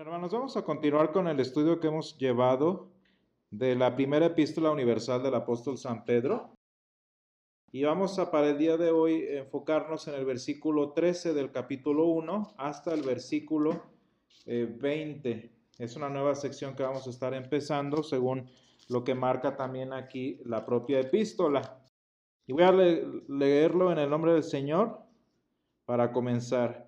Hermanos, vamos a continuar con el estudio que hemos llevado de la primera epístola universal del apóstol San Pedro. Y vamos a para el día de hoy enfocarnos en el versículo 13 del capítulo 1 hasta el versículo 20. Eh, es una nueva sección que vamos a estar empezando según lo que marca también aquí la propia epístola. Y voy a leerlo en el nombre del Señor para comenzar.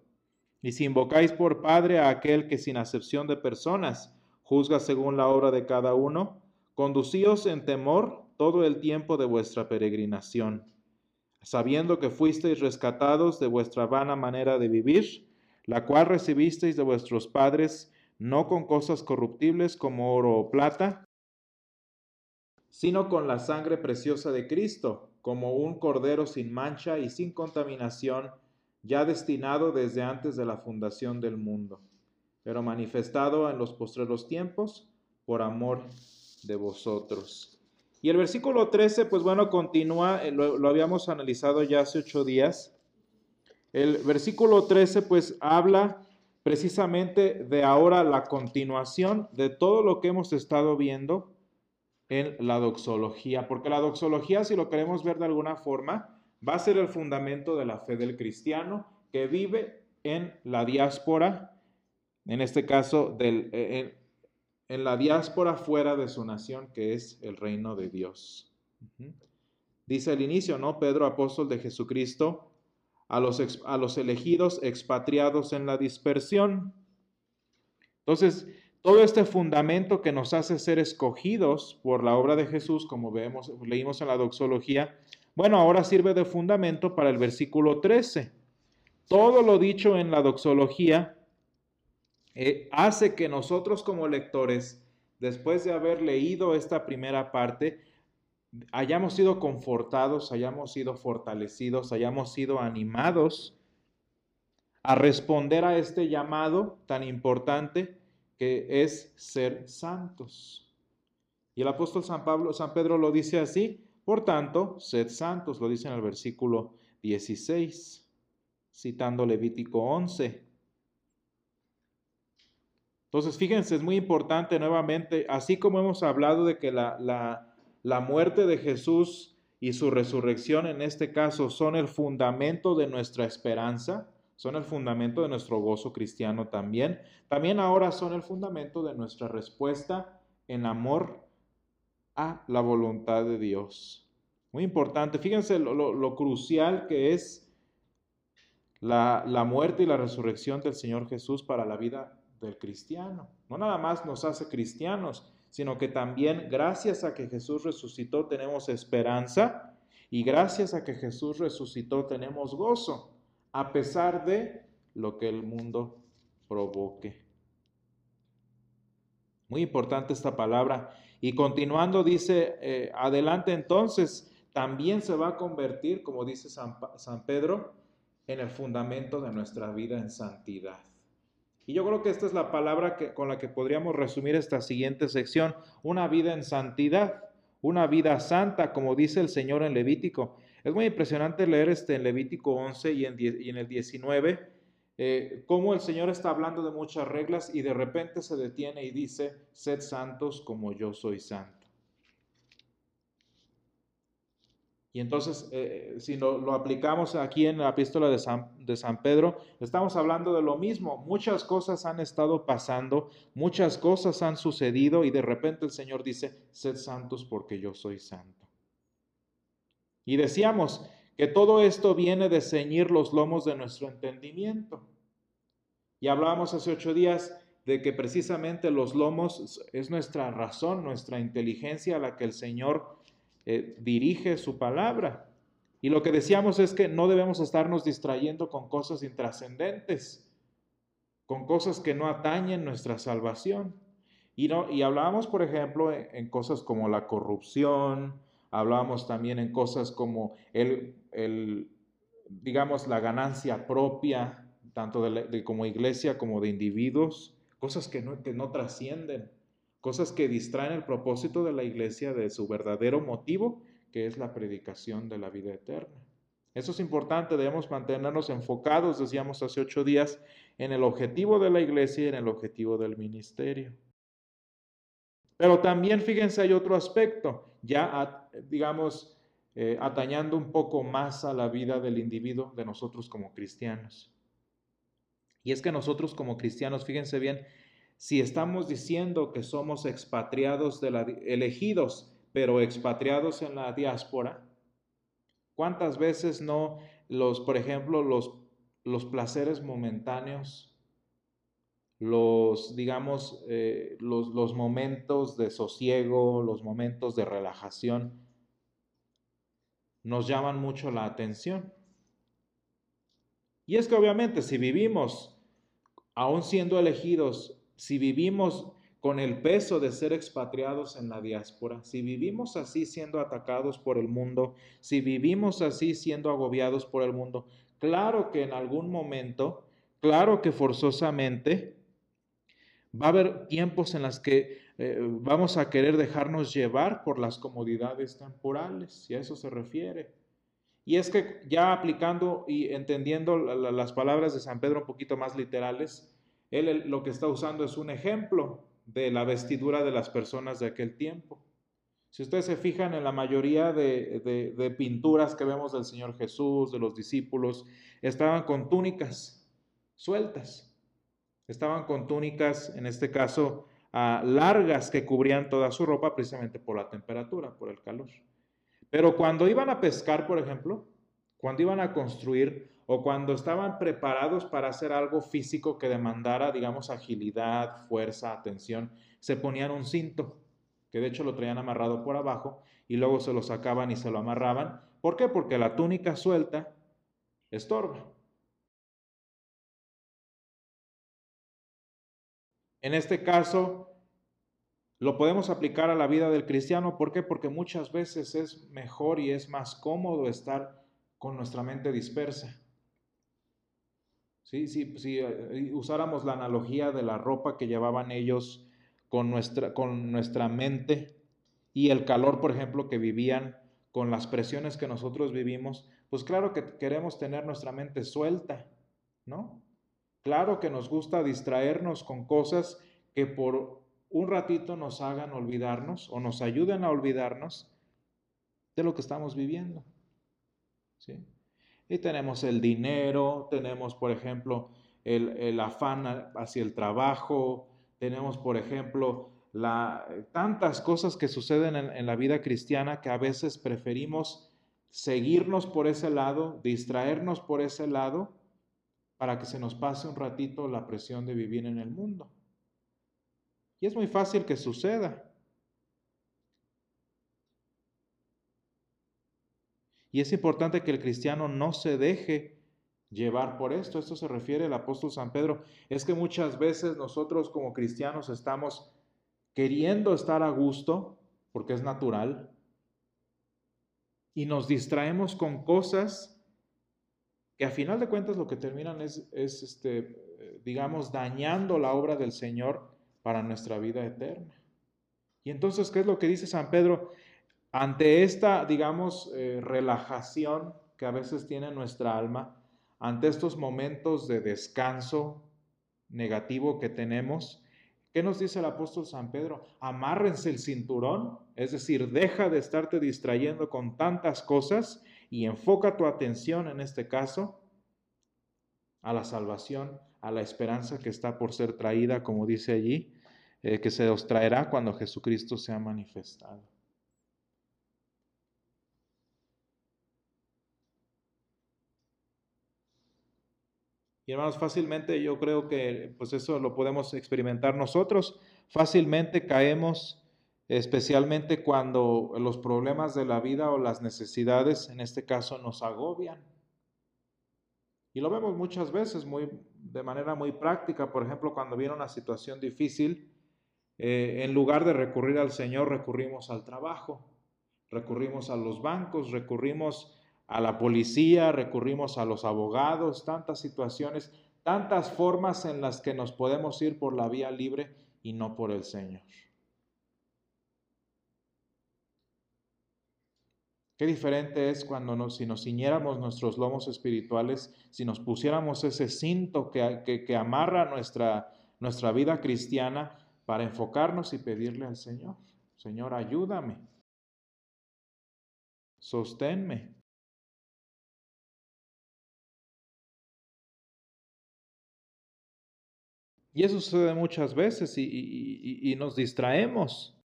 Y si invocáis por Padre a aquel que sin acepción de personas juzga según la obra de cada uno, conducíos en temor todo el tiempo de vuestra peregrinación, sabiendo que fuisteis rescatados de vuestra vana manera de vivir, la cual recibisteis de vuestros padres, no con cosas corruptibles como oro o plata, sino con la sangre preciosa de Cristo, como un cordero sin mancha y sin contaminación, ya destinado desde antes de la fundación del mundo, pero manifestado en los postreros tiempos por amor de vosotros. Y el versículo 13, pues bueno, continúa, eh, lo, lo habíamos analizado ya hace ocho días. El versículo 13, pues habla precisamente de ahora la continuación de todo lo que hemos estado viendo en la doxología, porque la doxología, si lo queremos ver de alguna forma, va a ser el fundamento de la fe del cristiano que vive en la diáspora, en este caso del, eh, en, la diáspora fuera de su nación, que es el reino de Dios. Dice el inicio, ¿no? Pedro, apóstol de Jesucristo, a los, a los elegidos expatriados en la dispersión. Entonces, todo este fundamento que nos hace ser escogidos por la obra de Jesús, como vemos, leímos en la doxología, bueno, ahora sirve de fundamento para el versículo 13. Todo lo dicho en la doxología eh, hace que nosotros como lectores, después de haber leído esta primera parte, hayamos sido confortados, hayamos sido fortalecidos, hayamos sido animados a responder a este llamado tan importante que es ser santos. Y el apóstol San Pablo, San Pedro lo dice así, por tanto, sed santos, lo dice en el versículo 16, citando Levítico 11. Entonces, fíjense, es muy importante nuevamente, así como hemos hablado de que la, la, la muerte de Jesús y su resurrección en este caso son el fundamento de nuestra esperanza, son el fundamento de nuestro gozo cristiano también, también ahora son el fundamento de nuestra respuesta en amor a la voluntad de Dios. Muy importante, fíjense lo, crucial que es la, la muerte y la resurrección del Señor Jesús para la vida del cristiano. No nada más nos hace cristianos, sino que también gracias a que Jesús resucitó tenemos esperanza y gracias a que Jesús resucitó tenemos gozo, a pesar de lo que el mundo provoque. Muy importante esta palabra. Y continuando dice, eh, adelante entonces, también se va a convertir, como dice San, Pedro, en el fundamento de nuestra vida en santidad. Y yo creo que esta es la palabra que, con la que podríamos resumir esta siguiente sección, una vida en santidad, una vida santa, como dice el Señor en Levítico. Es muy impresionante leer este en Levítico 11 y en, y en el 19, eh, cómo el Señor está hablando de muchas reglas y de repente se detiene y dice, sed santos como yo soy santo. Y entonces, eh, si lo, aplicamos aquí en la epístola de San, de San Pedro, estamos hablando de lo mismo. Muchas cosas han estado pasando, muchas cosas han sucedido y de repente el Señor dice, sed santos porque yo soy santo. Y decíamos que todo esto viene de ceñir los lomos de nuestro entendimiento. Y hablábamos hace ocho días de que precisamente los lomos es nuestra razón, nuestra inteligencia a la que el Señor eh, dirige su palabra. Y lo que decíamos es que no debemos estarnos distrayendo con cosas intrascendentes, con cosas que no atañen nuestra salvación. Y, no, y hablábamos, por ejemplo, en, cosas como la corrupción, hablábamos también en cosas como el, el digamos, la ganancia propia, tanto de, como iglesia como de individuos, cosas que no, que no trascienden, cosas que distraen el propósito de la iglesia de su verdadero motivo, que es la predicación de la vida eterna. Eso es importante, debemos mantenernos enfocados, decíamos hace ocho días, en el objetivo de la iglesia y en el objetivo del ministerio. Pero también, fíjense, hay otro aspecto, ya, digamos, eh, atañando un poco más a la vida del individuo, de nosotros como cristianos. Y es que nosotros como cristianos, fíjense bien, si estamos diciendo que somos expatriados de la, elegidos, pero expatriados en la diáspora, ¿Cuántas veces no los, por ejemplo, los, los placeres momentáneos, los, digamos, eh, los, los momentos de sosiego, los momentos de relajación, nos llaman mucho la atención? Y es que obviamente si vivimos, aún siendo elegidos, si vivimos con el peso de ser expatriados en la diáspora, si vivimos así siendo atacados por el mundo, si vivimos así siendo agobiados por el mundo, claro que en algún momento, claro que forzosamente, va a haber tiempos en los que eh, vamos a querer dejarnos llevar por las comodidades temporales, si a eso se refiere. Y es que ya aplicando y entendiendo las palabras de San Pedro un poquito más literales, él lo que está usando es un ejemplo de la vestidura de las personas de aquel tiempo. Si ustedes se fijan en la mayoría de, pinturas que vemos del Señor Jesús, de los discípulos, estaban con túnicas sueltas. Estaban con túnicas, en este caso, ah, largas que cubrían toda su ropa precisamente por la temperatura, por el calor. Pero cuando iban a pescar, por ejemplo, cuando iban a construir o cuando estaban preparados para hacer algo físico que demandara, digamos, agilidad, fuerza, atención, se ponían un cinto, que de hecho lo traían amarrado por abajo y luego se lo sacaban y se lo amarraban. ¿Por qué? Porque la túnica suelta estorba. En este caso, lo podemos aplicar a la vida del cristiano. ¿Por qué? Porque muchas veces es mejor y es más cómodo estar con nuestra mente dispersa. ¿sí? Si, eh, usáramos la analogía de la ropa que llevaban ellos con nuestra, con nuestra mente y el calor, por ejemplo, que vivían con las presiones que nosotros vivimos, pues claro que queremos tener nuestra mente suelta, ¿no? Claro que nos gusta distraernos con cosas que por un ratito nos hagan olvidarnos o nos ayuden a olvidarnos de lo que estamos viviendo. ¿sí? Y tenemos el dinero, tenemos, por ejemplo, el, afán hacia el trabajo, tenemos, por ejemplo, la, tantas cosas que suceden en, en la vida cristiana que a veces preferimos seguirnos por ese lado, distraernos por ese lado, para que se nos pase un ratito la presión de vivir en el mundo. Y es muy fácil que suceda. Y es importante que el cristiano no se deje llevar por esto. Esto se refiere al apóstol San Pedro. Es que muchas veces nosotros como cristianos estamos queriendo estar a gusto, porque es natural, y nos distraemos con cosas que a final de cuentas lo que terminan es, es este, digamos, dañando la obra del Señor para nuestra vida eterna. Y entonces, ¿qué es lo que dice San Pedro? Ante esta, digamos, eh, relajación que a veces tiene nuestra alma, ante estos momentos de descanso negativo que tenemos, ¿qué nos dice el apóstol San Pedro? Amárrense el cinturón, es decir, deja de estarte distrayendo con tantas cosas y enfoca tu atención en este caso a la salvación, a la esperanza que está por ser traída, como dice allí, eh, que se os traerá cuando Jesucristo sea manifestado. Y hermanos, fácilmente yo creo que pues eso lo podemos experimentar nosotros. Fácilmente caemos, especialmente cuando los problemas de la vida o las necesidades, en este caso, nos agobian. Y lo vemos muchas veces muy, de manera muy práctica. Por ejemplo, cuando viene una situación difícil, eh, en lugar de recurrir al Señor, recurrimos al trabajo, recurrimos a los bancos, recurrimos a la policía, recurrimos a los abogados, tantas situaciones, tantas formas en las que nos podemos ir por la vía libre y no por el Señor. Qué diferente es cuando nos, si nos ciñéramos nuestros lomos espirituales, si nos pusiéramos ese cinto que, que, amarra nuestra, nuestra vida cristiana para enfocarnos y pedirle al Señor, Señor, ayúdame, sosténme. Y eso sucede muchas veces y, y nos distraemos.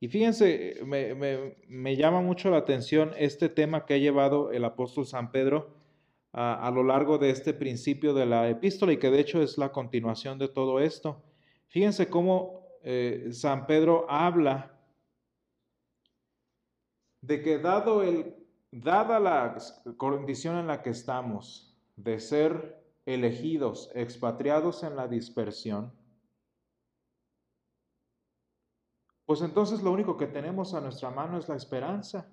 Y fíjense, me, llama mucho la atención este tema que ha llevado el apóstol San Pedro a, lo largo de este principio de la epístola y que de hecho es la continuación de todo esto. Fíjense cómo eh, San Pedro habla de que dado el, dada la condición en la que estamos de ser elegidos, expatriados en la dispersión, pues entonces lo único que tenemos a nuestra mano es la esperanza.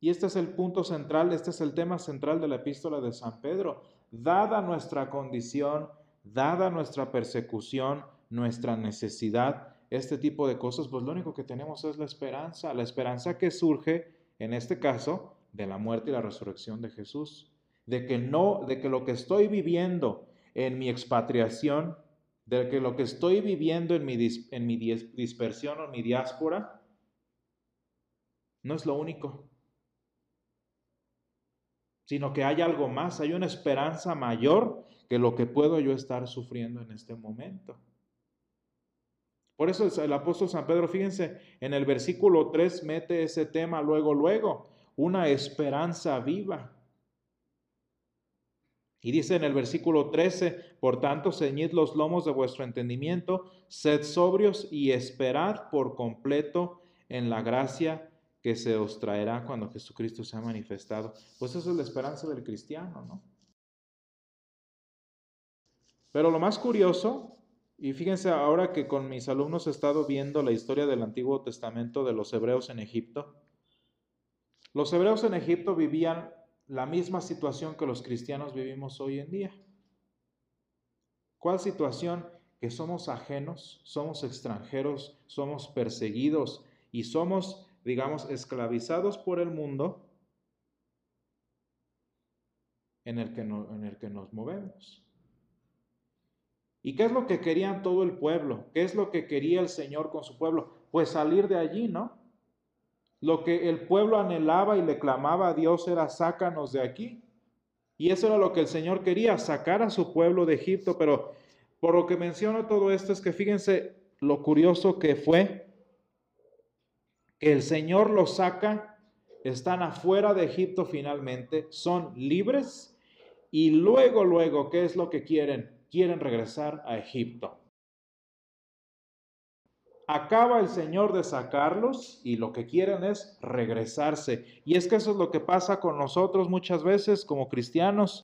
Y este es el punto central, este es el tema central de la epístola de San Pedro. Dada nuestra condición, dada nuestra persecución, nuestra necesidad, este tipo de cosas, pues lo único que tenemos es la esperanza, la esperanza que surge, en este caso, de la muerte y la resurrección de Jesús. De que no, de que lo que estoy viviendo en mi expatriación de que lo que estoy viviendo en mi, en mi dispersión o mi diáspora no es lo único, sino que hay algo más, hay una esperanza mayor que lo que puedo yo estar sufriendo en este momento. Por eso el apóstol San Pedro, fíjense, en el versículo 3 mete ese tema luego, luego, una esperanza viva. Y dice en el versículo 13, por tanto, ceñid los lomos de vuestro entendimiento, sed sobrios y esperad por completo en la gracia que se os traerá cuando Jesucristo sea manifestado. Pues esa es la esperanza del cristiano, ¿no? Pero lo más curioso, y fíjense ahora que con mis alumnos he estado viendo la historia del Antiguo Testamento de los hebreos en Egipto, los hebreos en Egipto vivían la misma situación que los cristianos vivimos hoy en día. ¿Cuál situación? Que somos ajenos, somos extranjeros, somos perseguidos y somos, digamos, esclavizados por el mundo en el que, en el que nos movemos. ¿Y qué es lo que querían todo el pueblo? ¿Qué es lo que quería el Señor con su pueblo? Pues salir de allí, ¿no? Lo que el pueblo anhelaba y le clamaba a Dios era sácanos de aquí. Y eso era lo que el Señor quería, sacar a su pueblo de Egipto. Pero por lo que menciono todo esto es que fíjense lo curioso que fue que el Señor los saca, están afuera de Egipto finalmente, son libres y luego, luego, ¿qué es lo que quieren? Quieren regresar a Egipto. Acaba el Señor de sacarlos y lo que quieren es regresarse. Y es que eso es lo que pasa con nosotros muchas veces como cristianos.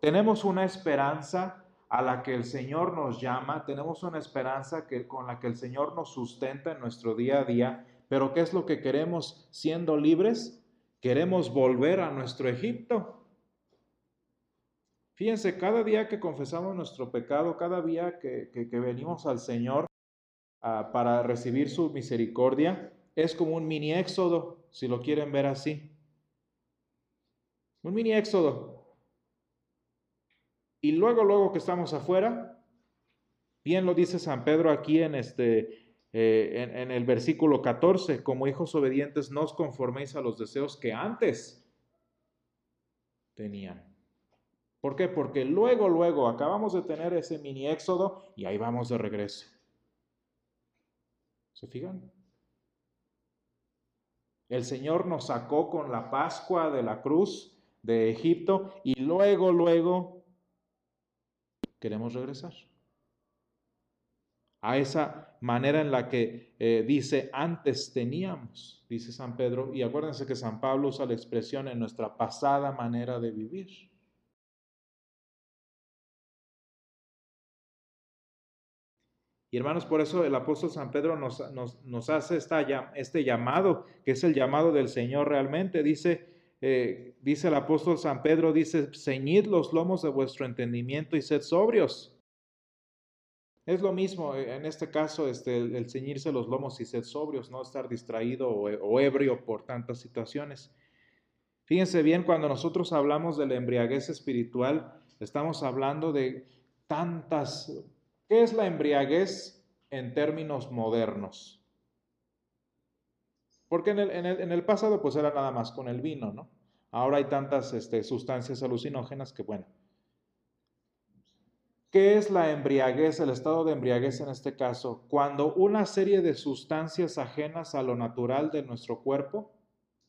Tenemos una esperanza a la que el Señor nos llama, tenemos una esperanza que, con la que el Señor nos sustenta en nuestro día a día, pero ¿qué es lo que queremos siendo libres? Queremos volver a nuestro Egipto. Fíjense, cada día que confesamos nuestro pecado, cada día que, que venimos al Señor, Ah, para recibir su misericordia, es como un mini éxodo, si lo quieren ver así. Un mini éxodo. Y luego, luego que estamos afuera, bien lo dice San Pedro aquí en, este, eh, en, en el versículo 14, como hijos obedientes no os conforméis a los deseos que antes tenían. ¿Por qué? Porque luego, luego acabamos de tener ese mini éxodo y ahí vamos de regreso. ¿Se fijan? El Señor nos sacó con la Pascua de la cruz de Egipto y luego, luego queremos regresar a esa manera en la que eh, dice antes teníamos, dice San Pedro, y acuérdense que San Pablo usa la expresión en nuestra pasada manera de vivir. Y hermanos, por eso el apóstol San Pedro nos, nos, hace esta, este llamado, que es el llamado del Señor realmente. Dice, eh, dice el apóstol San Pedro, dice, ceñid los lomos de vuestro entendimiento y sed sobrios. Es lo mismo, eh, en este caso, este, el, ceñirse los lomos y ser sobrios, no estar distraído o, ebrio por tantas situaciones. Fíjense bien, cuando nosotros hablamos de la embriaguez espiritual, estamos hablando de tantas... ¿Qué es la embriaguez en términos modernos? Porque en el, pasado pues era nada más con el vino, ¿no? Ahora hay tantas este, sustancias alucinógenas que, bueno, ¿Qué es la embriaguez, el estado de embriaguez en este caso? Cuando una serie de sustancias ajenas a lo natural de nuestro cuerpo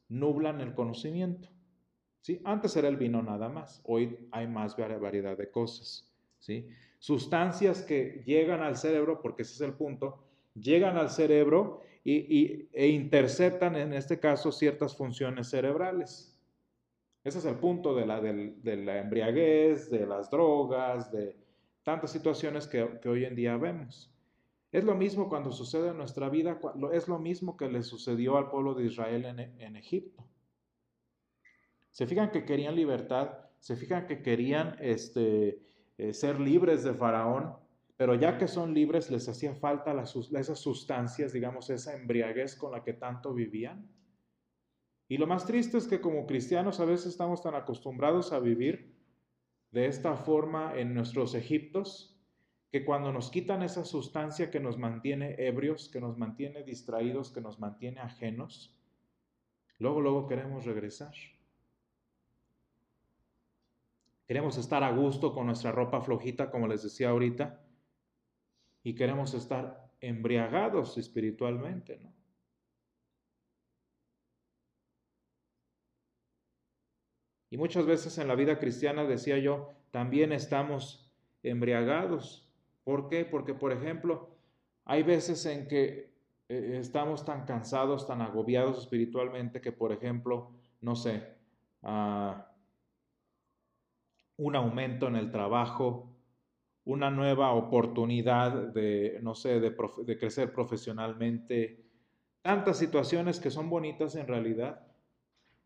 nublan el conocimiento. ¿Sí? Antes era el vino nada más, hoy hay más variedad de cosas. ¿Sí? Sustancias que llegan al cerebro, porque ese es el punto, llegan al cerebro y, e interceptan en este caso ciertas funciones cerebrales. Ese es el punto de la, de la embriaguez, de las drogas, de, tantas situaciones que, hoy en día vemos. Es lo mismo cuando sucede en nuestra vida, es lo mismo que le sucedió al pueblo de Israel en, Egipto. Se fijan que querían libertad, se fijan que querían este, eh, ser libres de Faraón, pero ya que son libres les hacía falta las, esas sustancias, digamos, esa embriaguez con la que tanto vivían. Y lo más triste es que como cristianos a veces estamos tan acostumbrados a vivir de esta forma en nuestros Egiptos, que cuando nos quitan esa sustancia que nos mantiene ebrios, que nos mantiene distraídos, que nos mantiene ajenos, luego, luego queremos regresar. Queremos estar a gusto con nuestra ropa flojita, como les decía ahorita, y queremos estar embriagados espiritualmente, ¿no? Y muchas veces en la vida cristiana, decía yo, también estamos embriagados. ¿Por qué? Porque, por ejemplo, hay veces en que eh, estamos tan cansados, tan agobiados espiritualmente que, por ejemplo, no sé, ah, un aumento en el trabajo, una nueva oportunidad de, no sé, de, crecer profesionalmente, tantas situaciones que son bonitas en realidad,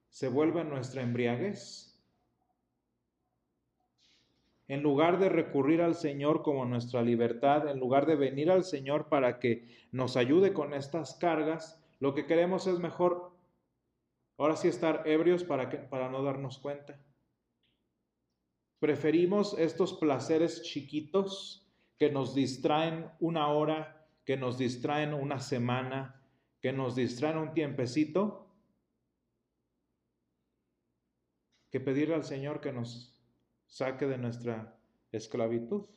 se vuelve nuestra embriaguez. En lugar de recurrir al Señor como nuestra libertad, en lugar de venir al Señor para que nos ayude con estas cargas, lo que queremos es mejor, ahora sí, estar ebrios para, que, para no darnos cuenta. Preferimos estos placeres chiquitos que nos distraen una hora, que nos distraen una semana, que nos distraen un tiempecito, que pedirle al Señor que nos saque de nuestra esclavitud.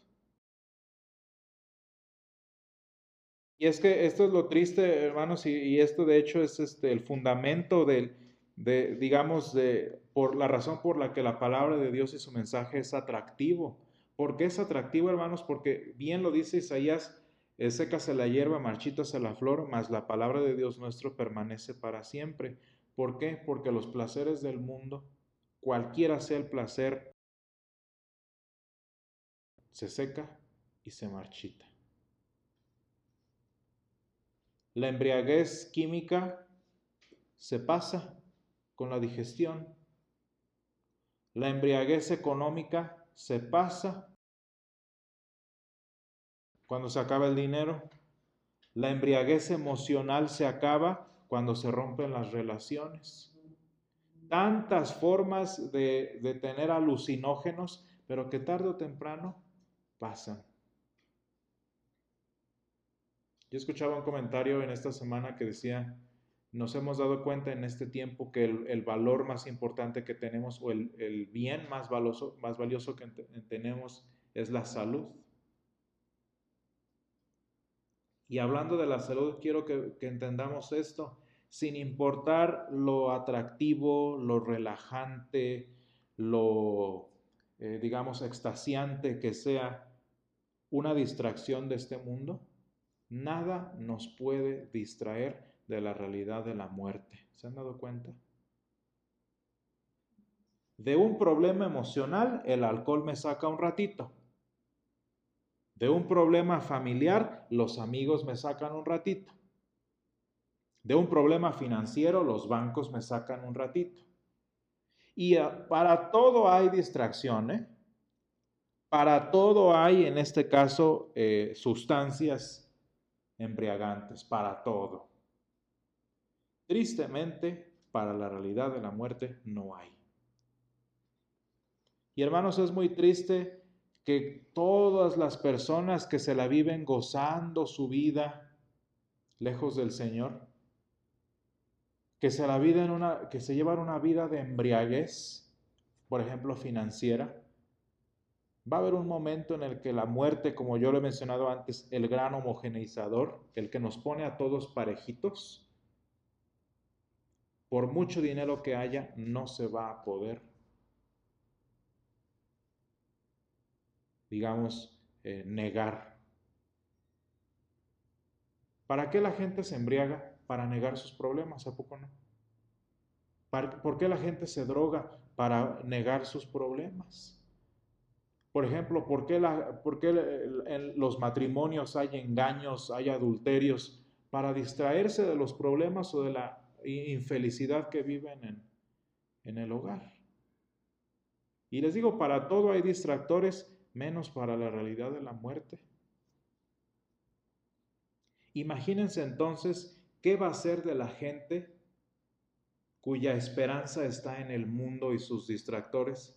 Y es que esto es lo triste, hermanos, y, esto de hecho es este, el fundamento del, de, digamos, de, por la razón por la que la palabra de Dios y su mensaje es atractivo. ¿Por qué es atractivo, hermanos? Porque bien lo dice Isaías, sécase la hierba, marchítase la flor, mas la palabra de Dios nuestro permanece para siempre. ¿Por qué? Porque los placeres del mundo cualquiera sea el placer, se seca y se marchita. La embriaguez química se pasa con la digestión. La embriaguez económica se pasa cuando se acaba el dinero. La embriaguez emocional se acaba cuando se rompen las relaciones tantas formas de, tener alucinógenos, pero que tarde o temprano pasan. Yo escuchaba un comentario en esta semana que decía, nos hemos dado cuenta en este tiempo que el, valor más importante que tenemos o el, bien más valioso, más valioso que tenemos es la salud. Y hablando de la salud, quiero que entendamos esto sin importar lo atractivo, lo relajante, lo, eh, digamos, extasiante que sea una distracción de este mundo, nada nos puede distraer de la realidad de la muerte. ¿Se han dado cuenta? De un problema emocional, el alcohol me saca un ratito. De un problema familiar, los amigos me sacan un ratito. De un problema financiero, los bancos me sacan un ratito. Y ah, para todo hay distracción, ¿eh? Para todo hay, en este caso, eh, sustancias embriagantes, para todo. Tristemente, para la realidad de la muerte no hay. Y hermanos, es muy triste que todas las personas que se la viven gozando su vida lejos del Señor, que se la vida en una que se llevan una vida de embriaguez, por ejemplo, financiera, va a haber un momento en el que la muerte, como yo lo he mencionado antes, el gran homogeneizador, el que nos pone a todos parejitos, por mucho dinero que haya, no se va a poder digamos, eh, negar. ¿Para qué la gente se embriaga? Para negar sus problemas, ¿a poco no? ¿Por qué la gente se droga? Para negar sus problemas. Por ejemplo, ¿por qué, por qué en los matrimonios hay engaños, hay adulterios? Para distraerse de los problemas o de la infelicidad que viven en, en el hogar. Y les digo, para todo hay distractores menos para la realidad de la muerte. Imagínense entonces qué va a ser de la gente cuya esperanza está en el mundo y sus distractores.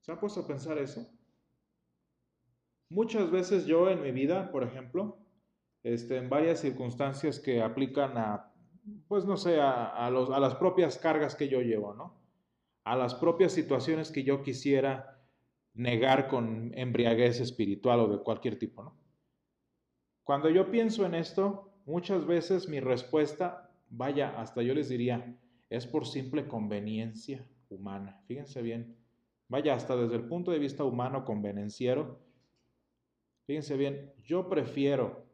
¿Se ha puesto a pensar eso? Muchas veces yo en mi vida, por ejemplo, este, en varias circunstancias que aplican a, pues no sé, a, a las propias cargas que yo llevo, ¿no? a las propias situaciones que yo quisiera negar con embriaguez espiritual o de cualquier tipo, ¿no? Cuando yo pienso en esto, muchas veces mi respuesta, vaya, hasta yo les diría, es por simple conveniencia humana. Fíjense bien, vaya, hasta desde el punto de vista humano convenenciero, fíjense bien, yo prefiero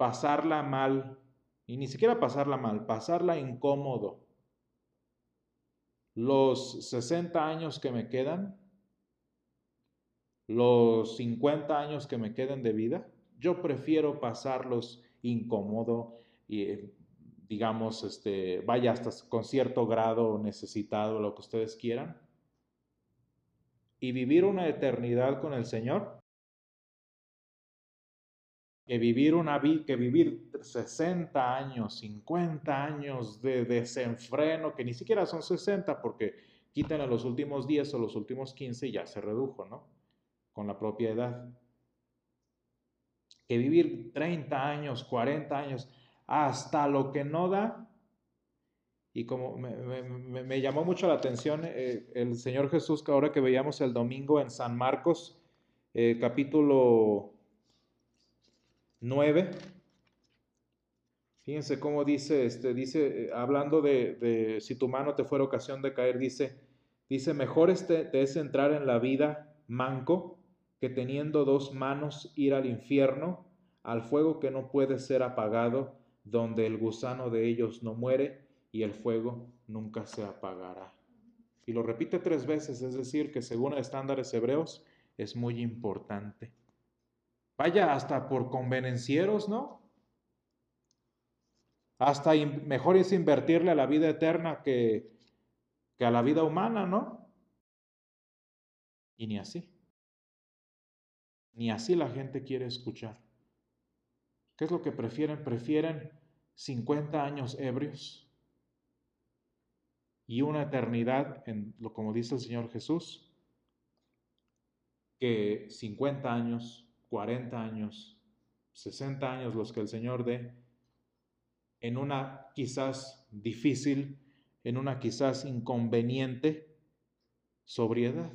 pasarla mal, y ni siquiera pasarla mal, pasarla incómodo. Los 60 años que me quedan, los 50 años que me queden de vida, yo prefiero pasarlos incómodo y eh, digamos, este, vaya hasta con cierto grado necesitado, lo que ustedes quieran, y vivir una eternidad con el Señor que vivir una que vivir 60 años, 50 años de desenfreno, que ni siquiera son 60 porque quitan a los últimos 10 o los últimos 15 y ya se redujo, ¿no? Con la propia edad. Que vivir 30 años, 40 años, hasta lo que no da. Y como me, llamó mucho la atención eh, el Señor Jesús, que ahora que veíamos el domingo en San Marcos, eh, capítulo 9. Fíjense cómo dice, este, dice, eh, hablando de, si tu mano te fuera ocasión de caer, dice, dice, mejor este, te es entrar en la vida manco que teniendo dos manos ir al infierno, al fuego que no puede ser apagado, donde el gusano de ellos no muere y el fuego nunca se apagará. Y lo repite tres veces, es decir, que según estándares hebreos es muy importante. Vaya, hasta por convenencieros, ¿no? Hasta mejor es invertirle a la vida eterna que, que a la vida humana, ¿no? Y ni así. Ni así la gente quiere escuchar. ¿Qué es lo que prefieren? Prefieren 50 años ebrios y una eternidad, en, lo como dice el Señor Jesús, que 50 años 40 años, 60 años los que el Señor dé, en una quizás difícil, en una quizás inconveniente sobriedad.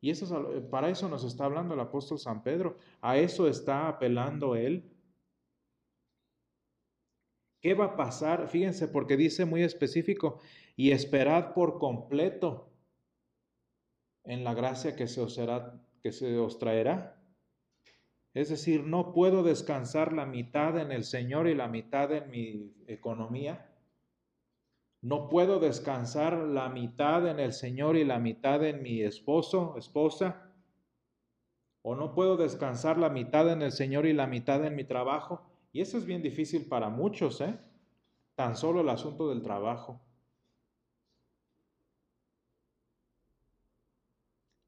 Y eso para eso nos está hablando el apóstol San Pedro, a eso está apelando él. ¿Qué va a pasar? Fíjense, porque dice muy específico, y esperad por completo en la gracia que se os, traerá. Es decir, no puedo descansar la mitad en el Señor y la mitad en mi economía. No puedo descansar la mitad en el Señor y la mitad en mi esposo, esposa. O no puedo descansar la mitad en el Señor y la mitad en mi trabajo. Y eso es bien difícil para muchos, ¿eh? Tan solo el asunto del trabajo.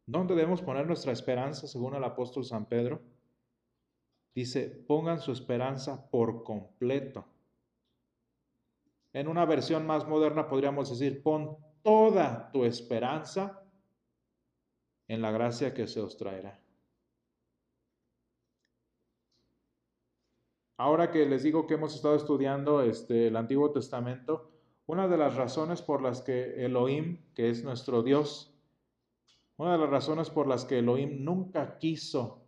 ¿Dónde debemos poner nuestra esperanza según el apóstol San Pedro? Dice, pongan su esperanza por completo. En una versión más moderna podríamos decir, pon toda tu esperanza en la gracia que se os traerá. Ahora que les digo que hemos estado estudiando este, el Antiguo Testamento, una de las razones por las que Elohim, que es nuestro Dios, una de las razones por las que Elohim nunca quiso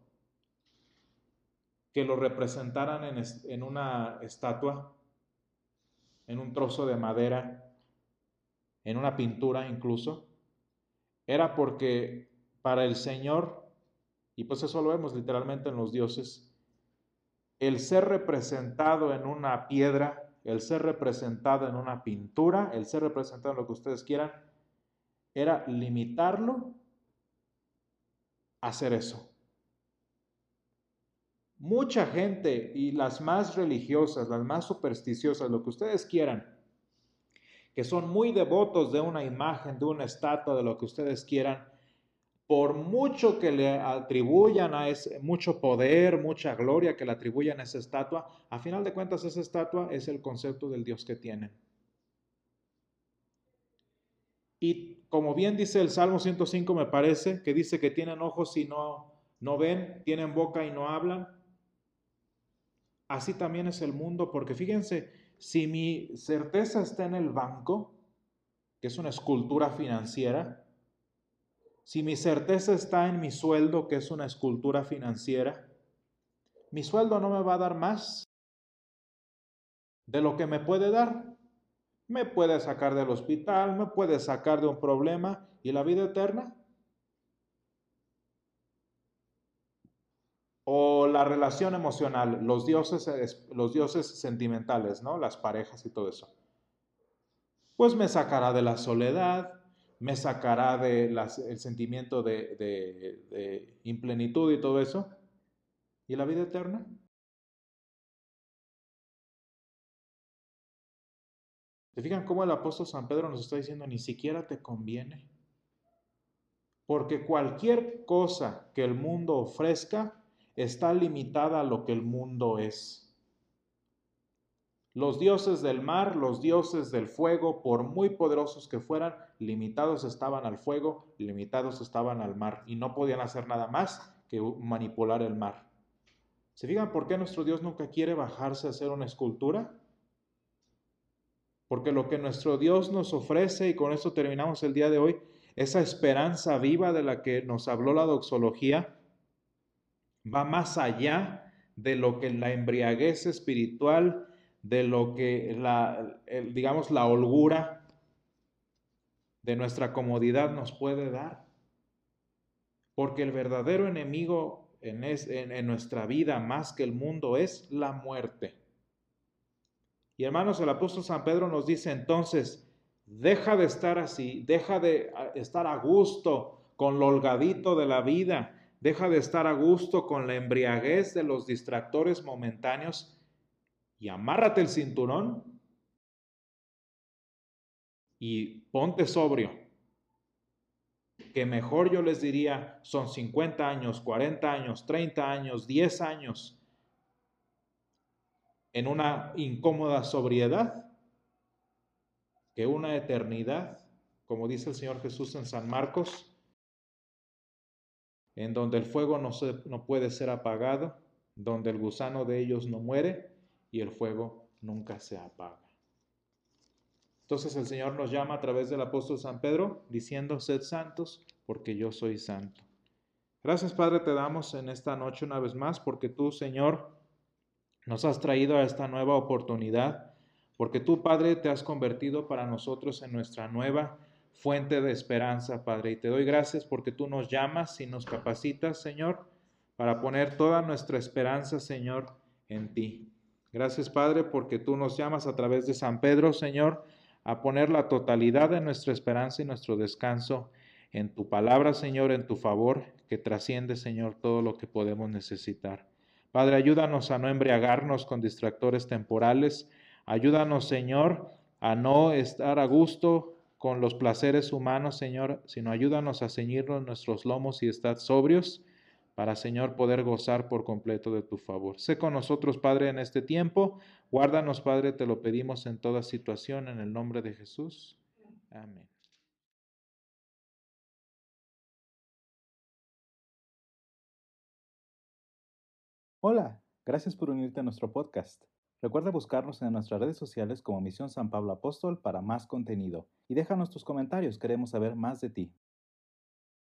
que lo representaran en, una estatua, en un trozo de madera, en una pintura incluso, era porque para el Señor, y pues eso lo vemos literalmente en los dioses, el ser representado en una piedra, el ser representado en una pintura, el ser representado en lo que ustedes quieran, era limitarlo hacer eso. Mucha gente y las más religiosas, las más supersticiosas, lo que ustedes quieran, que son muy devotos de una imagen, de una estatua, de lo que ustedes quieran, por mucho que le atribuyan a ese, mucho poder, mucha gloria que le atribuyan a esa estatua, a final de cuentas esa estatua es el concepto del Dios que tienen. Y como bien dice el Salmo 105, me parece, que dice que tienen ojos y no, no ven, tienen boca y no hablan, así también es el mundo, porque fíjense, si mi certeza está en el banco, que es una escultura financiera, si mi certeza está en mi sueldo, que es una escultura financiera, mi sueldo no me va a dar más de lo que me puede dar. Me puede sacar del hospital, me puede sacar de un problema y la vida eterna O la relación emocional, los dioses, los dioses sentimentales, ¿no? Las parejas y todo eso. Pues me sacará de la soledad, me sacará del el sentimiento de, de implenitud y todo eso. ¿Y la vida eterna? ¿Se fijan cómo el apóstol San Pedro nos está diciendo ni siquiera te conviene? Porque cualquier cosa que el mundo ofrezca está limitada a lo que el mundo es. Los dioses del mar, los dioses del fuego, por muy poderosos que fueran, limitados estaban al fuego, limitados estaban al mar y no podían hacer nada más que manipular el mar. ¿Se fijan por qué nuestro Dios nunca quiere bajarse a hacer una escultura? Porque lo que nuestro Dios nos ofrece, y con esto terminamos el día de hoy, esa esperanza viva de la que nos habló la doxología, va más allá de lo que la embriaguez espiritual, de lo que la, digamos, la holgura de nuestra comodidad nos puede dar. Porque el verdadero enemigo en, en nuestra vida más que el mundo es la muerte. Y hermanos, el apóstol San Pedro nos dice entonces, deja de estar así, deja de estar a gusto con lo holgadito de la vida, Deja de estar a gusto con la embriaguez de los distractores momentáneos y amárrate el cinturón y ponte sobrio. Que mejor yo les diría son 50 años, 40 años, 30 años, 10 años en una incómoda sobriedad que una eternidad, como dice el Señor Jesús en San Marcos, en donde el fuego no, no puede ser apagado, donde el gusano de ellos no muere y el fuego nunca se apaga. Entonces el Señor nos llama a través del apóstol San Pedro diciendo, sed santos porque yo soy santo. Gracias Padre te damos en esta noche una vez más porque tú Señor nos has traído a esta nueva oportunidad, porque tú Padre te has convertido para nosotros en nuestra nueva fuente de esperanza, Padre. Y te doy gracias porque tú nos llamas y nos capacitas, Señor, para poner toda nuestra esperanza, Señor, en ti. Gracias, Padre, porque tú nos llamas a través de San Pedro, Señor, a poner la totalidad de nuestra esperanza y nuestro descanso en tu palabra, Señor, en tu favor, que trasciende, Señor, todo lo que podemos necesitar. Padre, ayúdanos a no embriagarnos con distractores temporales. Ayúdanos, Señor, a no estar a gusto con los placeres humanos, Señor, sino ayúdanos a ceñirnos nuestros lomos y estar sobrios para, Señor, poder gozar por completo de tu favor. Sé con nosotros, Padre, en este tiempo. Guárdanos, Padre, te lo pedimos en toda situación, en el nombre de Jesús. Amén. Hola, gracias por unirte a nuestro podcast. Recuerda buscarnos en nuestras redes sociales como Misión San Pablo Apóstol para más contenido y déjanos tus comentarios, queremos saber más de ti.